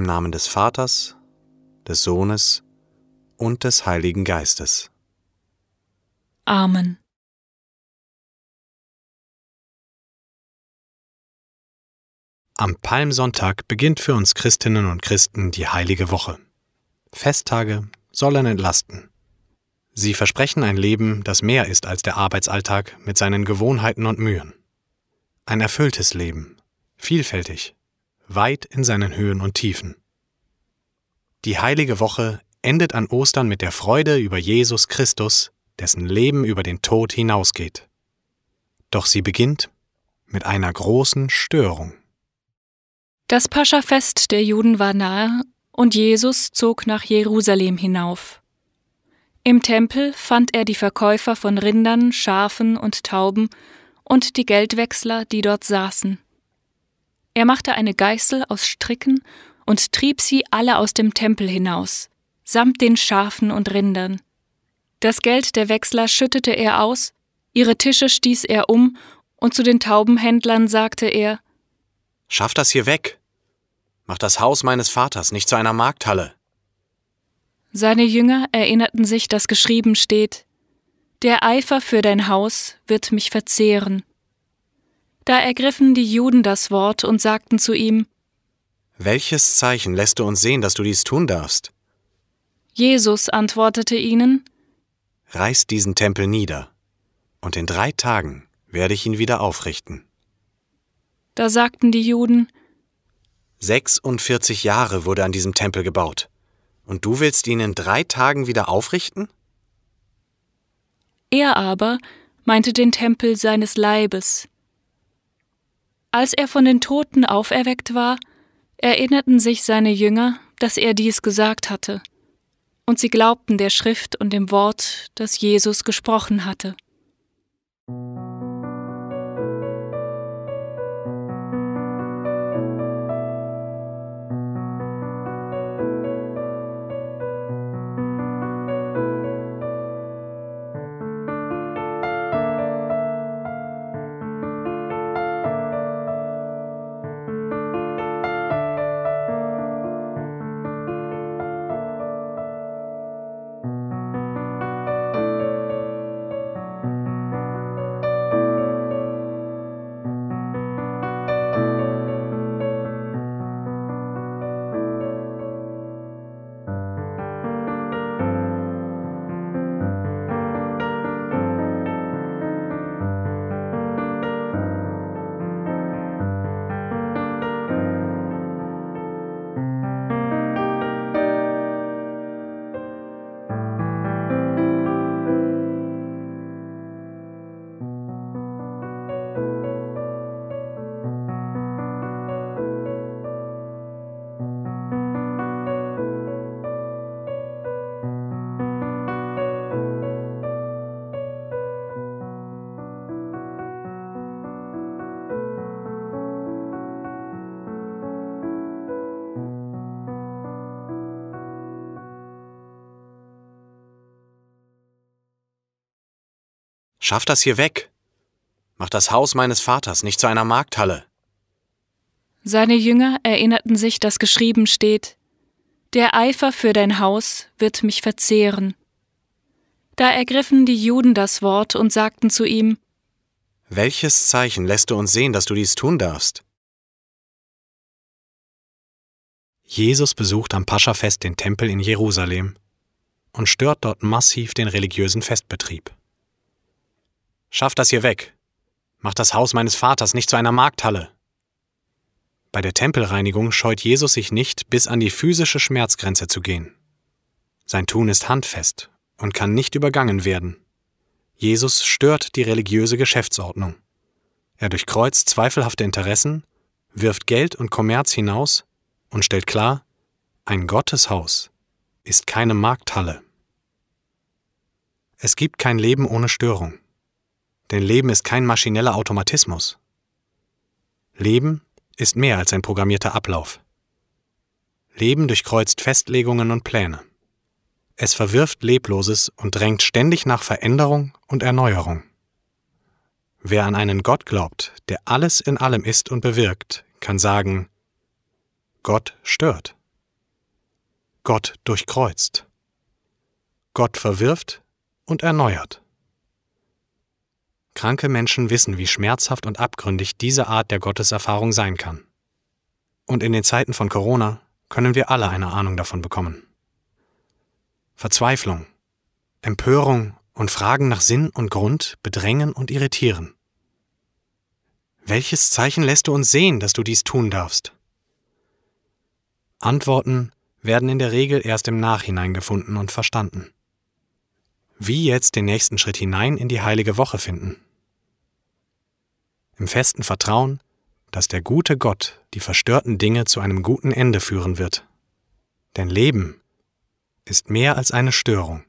Im Namen des Vaters, des Sohnes und des Heiligen Geistes. Amen. Am Palmsonntag beginnt für uns Christinnen und Christen die heilige Woche. Festtage sollen entlasten. Sie versprechen ein Leben, das mehr ist als der Arbeitsalltag mit seinen Gewohnheiten und Mühen. Ein erfülltes Leben, vielfältig, weit in seinen Höhen und Tiefen. Die heilige Woche endet an Ostern mit der Freude über Jesus Christus, dessen Leben über den Tod hinausgeht. Doch sie beginnt mit einer großen Störung. Das Paschafest der Juden war nahe und Jesus zog nach Jerusalem hinauf. Im Tempel fand er die Verkäufer von Rindern, Schafen und Tauben und die Geldwechsler, die dort saßen. Er machte eine Geißel aus Stricken und trieb sie alle aus dem Tempel hinaus, samt den Schafen und Rindern. Das Geld der Wechsler schüttete er aus, ihre Tische stieß er um, und zu den Taubenhändlern sagte er Schaff das hier weg. Mach das Haus meines Vaters nicht zu einer Markthalle. Seine Jünger erinnerten sich, dass geschrieben steht Der Eifer für dein Haus wird mich verzehren. Da ergriffen die Juden das Wort und sagten zu ihm Welches Zeichen lässt du uns sehen, dass du dies tun darfst? Jesus antwortete ihnen Reiß diesen Tempel nieder, und in drei Tagen werde ich ihn wieder aufrichten. Da sagten die Juden 46 Jahre wurde an diesem Tempel gebaut, und du willst ihn in drei Tagen wieder aufrichten? Er aber meinte den Tempel seines Leibes. Als er von den Toten auferweckt war, erinnerten sich seine Jünger, dass er dies gesagt hatte, und sie glaubten der Schrift und dem Wort, das Jesus gesprochen hatte. Schaff das hier weg. Mach das Haus meines Vaters nicht zu einer Markthalle. Seine Jünger erinnerten sich, dass geschrieben steht Der Eifer für dein Haus wird mich verzehren. Da ergriffen die Juden das Wort und sagten zu ihm, Welches Zeichen lässt du uns sehen, dass du dies tun darfst? Jesus besucht am Paschafest den Tempel in Jerusalem und stört dort massiv den religiösen Festbetrieb. Schafft das hier weg! Macht das Haus meines Vaters nicht zu einer Markthalle! Bei der Tempelreinigung scheut Jesus sich nicht, bis an die physische Schmerzgrenze zu gehen. Sein Tun ist handfest und kann nicht übergangen werden. Jesus stört die religiöse Geschäftsordnung. Er durchkreuzt zweifelhafte Interessen, wirft Geld und Kommerz hinaus und stellt klar, ein Gotteshaus ist keine Markthalle. Es gibt kein Leben ohne Störung. Denn Leben ist kein maschineller Automatismus. Leben ist mehr als ein programmierter Ablauf. Leben durchkreuzt Festlegungen und Pläne. Es verwirft Lebloses und drängt ständig nach Veränderung und Erneuerung. Wer an einen Gott glaubt, der alles in allem ist und bewirkt, kann sagen, Gott stört. Gott durchkreuzt. Gott verwirft und erneuert. Kranke Menschen wissen, wie schmerzhaft und abgründig diese Art der Gotteserfahrung sein kann. Und in den Zeiten von Corona können wir alle eine Ahnung davon bekommen. Verzweiflung, Empörung und Fragen nach Sinn und Grund bedrängen und irritieren. Welches Zeichen lässt du uns sehen, dass du dies tun darfst? Antworten werden in der Regel erst im Nachhinein gefunden und verstanden. Wie jetzt den nächsten Schritt hinein in die heilige Woche finden? Im festen Vertrauen, dass der gute Gott die verstörten Dinge zu einem guten Ende führen wird. Denn Leben ist mehr als eine Störung.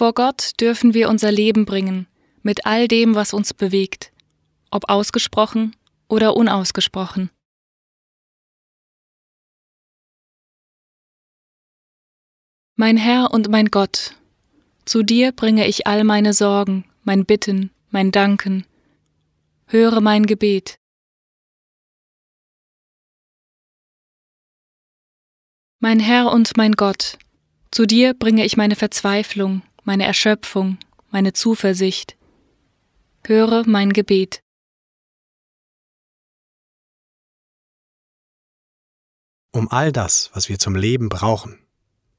Vor Gott dürfen wir unser Leben bringen, mit all dem, was uns bewegt, ob ausgesprochen oder unausgesprochen. Mein Herr und mein Gott, zu dir bringe ich all meine Sorgen, mein Bitten, mein Danken. Höre mein Gebet. Mein Herr und mein Gott, zu dir bringe ich meine Verzweiflung, meine Erschöpfung, meine Zuversicht. Höre mein Gebet. Um all das, was wir zum Leben brauchen,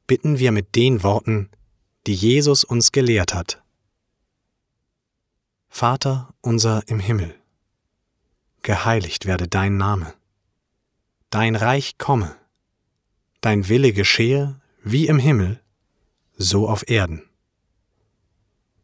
bitten wir mit den Worten, die Jesus uns gelehrt hat. Vater unser im Himmel, geheiligt werde dein Name, dein Reich komme, dein Wille geschehe wie im Himmel, so auf Erden.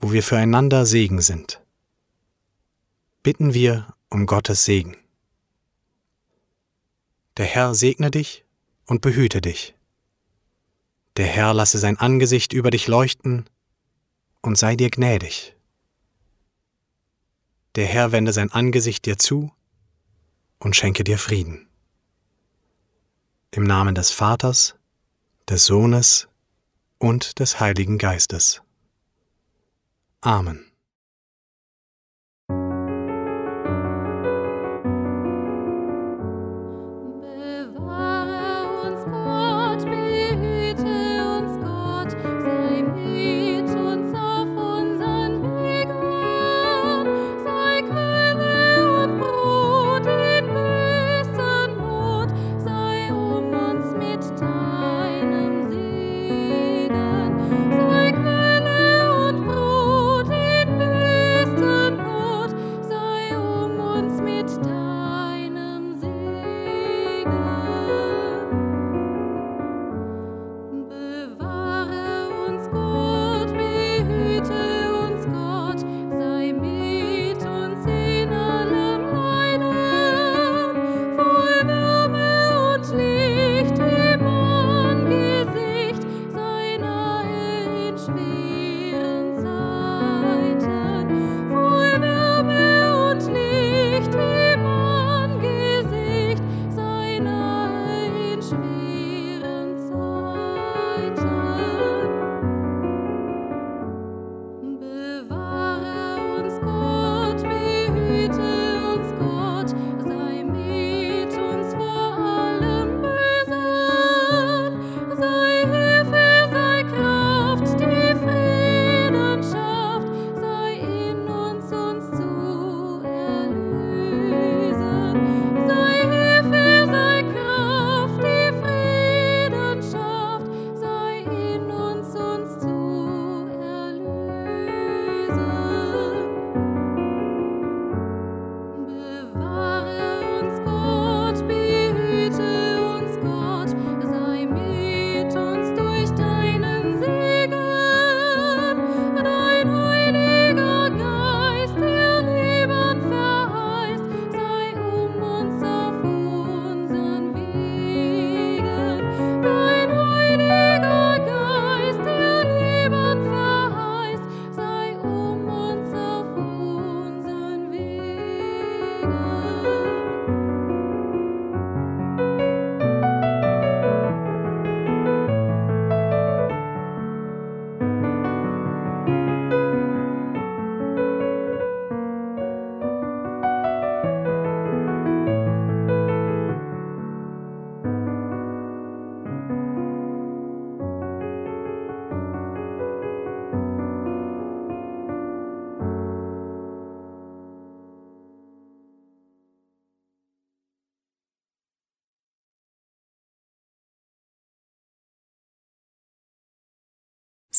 wo wir füreinander Segen sind. Bitten wir um Gottes Segen. Der Herr segne dich und behüte dich. Der Herr lasse sein Angesicht über dich leuchten und sei dir gnädig. Der Herr wende sein Angesicht dir zu und schenke dir Frieden. Im Namen des Vaters, des Sohnes und des Heiligen Geistes. Amen.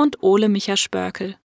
und Ole Micha Spörkel.